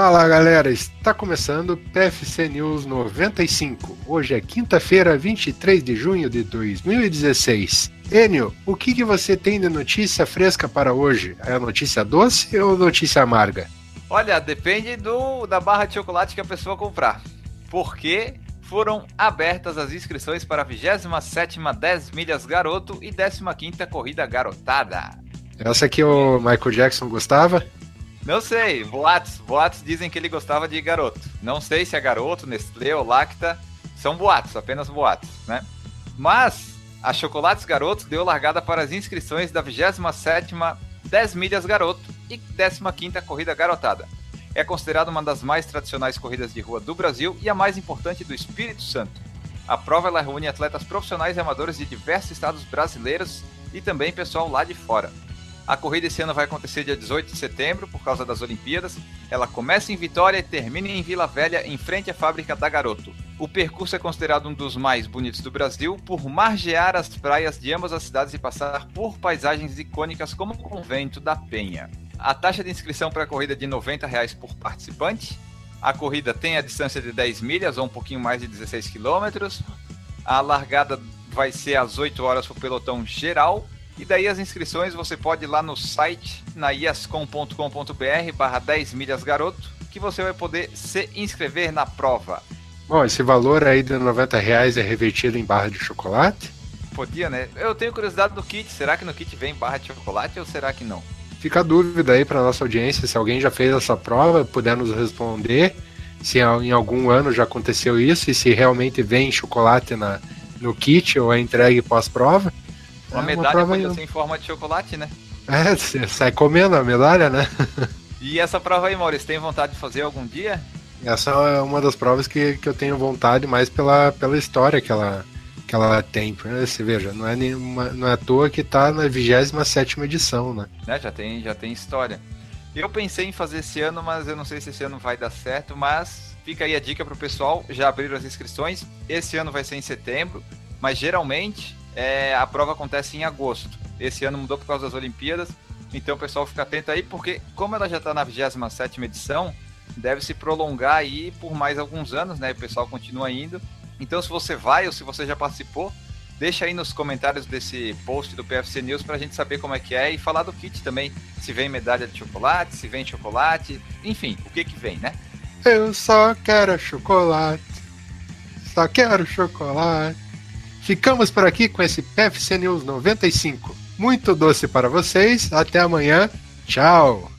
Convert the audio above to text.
Fala galera, está começando o PFC News 95. Hoje é quinta-feira, 23 de junho de 2016. Enio, o que, que você tem de notícia fresca para hoje? É notícia doce ou notícia amarga? Olha, depende do da barra de chocolate que a pessoa comprar. Porque foram abertas as inscrições para a 27ª 10 milhas garoto e 15ª corrida garotada. Essa que o Michael Jackson gostava? Não sei, boatos, boatos dizem que ele gostava de garoto. Não sei se é garoto, Nestlé ou Lacta. São boatos, apenas boatos, né? Mas a Chocolates Garoto deu largada para as inscrições da 27ª 10 milhas garoto e 15ª corrida garotada. É considerada uma das mais tradicionais corridas de rua do Brasil e a mais importante do Espírito Santo. A prova ela reúne atletas profissionais e amadores de diversos estados brasileiros e também pessoal lá de fora. A corrida esse ano vai acontecer dia 18 de setembro, por causa das Olimpíadas. Ela começa em Vitória e termina em Vila Velha, em frente à fábrica da Garoto. O percurso é considerado um dos mais bonitos do Brasil por margear as praias de ambas as cidades e passar por paisagens icônicas como o Convento da Penha. A taxa de inscrição para a corrida é de 90 reais por participante. A corrida tem a distância de 10 milhas ou um pouquinho mais de 16 quilômetros. A largada vai ser às 8 horas para o pelotão geral e daí as inscrições você pode ir lá no site, na iascom.com.br barra 10 milhas garoto, que você vai poder se inscrever na prova. Bom, esse valor aí de 90 reais é revertido em barra de chocolate? Podia, né? Eu tenho curiosidade do kit. Será que no kit vem barra de chocolate ou será que não? Fica a dúvida aí para nossa audiência, se alguém já fez essa prova, puder nos responder. Se em algum ano já aconteceu isso e se realmente vem chocolate na, no kit ou é entregue pós-prova. Uma é, medalha uma pode ser em forma de chocolate, né? É, você sai comendo a medalha, né? e essa prova aí, Maurício, tem vontade de fazer algum dia? Essa é uma das provas que, que eu tenho vontade mais pela, pela história que ela, que ela tem. Você veja, não é, nenhuma, não é à toa que tá na 27 edição, né? É, já tem, já tem história. Eu pensei em fazer esse ano, mas eu não sei se esse ano vai dar certo, mas fica aí a dica pro pessoal, já abriram as inscrições. Esse ano vai ser em setembro, mas geralmente é, a prova acontece em agosto. Esse ano mudou por causa das Olimpíadas, então o pessoal fica atento aí, porque como ela já está na 27 edição, deve se prolongar aí por mais alguns anos, né? O pessoal continua indo. Então, se você vai ou se você já participou, deixa aí nos comentários desse post do PFC News para a gente saber como é que é e falar do kit também. Se vem medalha de chocolate, se vem chocolate, enfim, o que que vem, né? Eu só quero chocolate. Só quero chocolate. Ficamos por aqui com esse PFC News 95. Muito doce para vocês. Até amanhã. Tchau.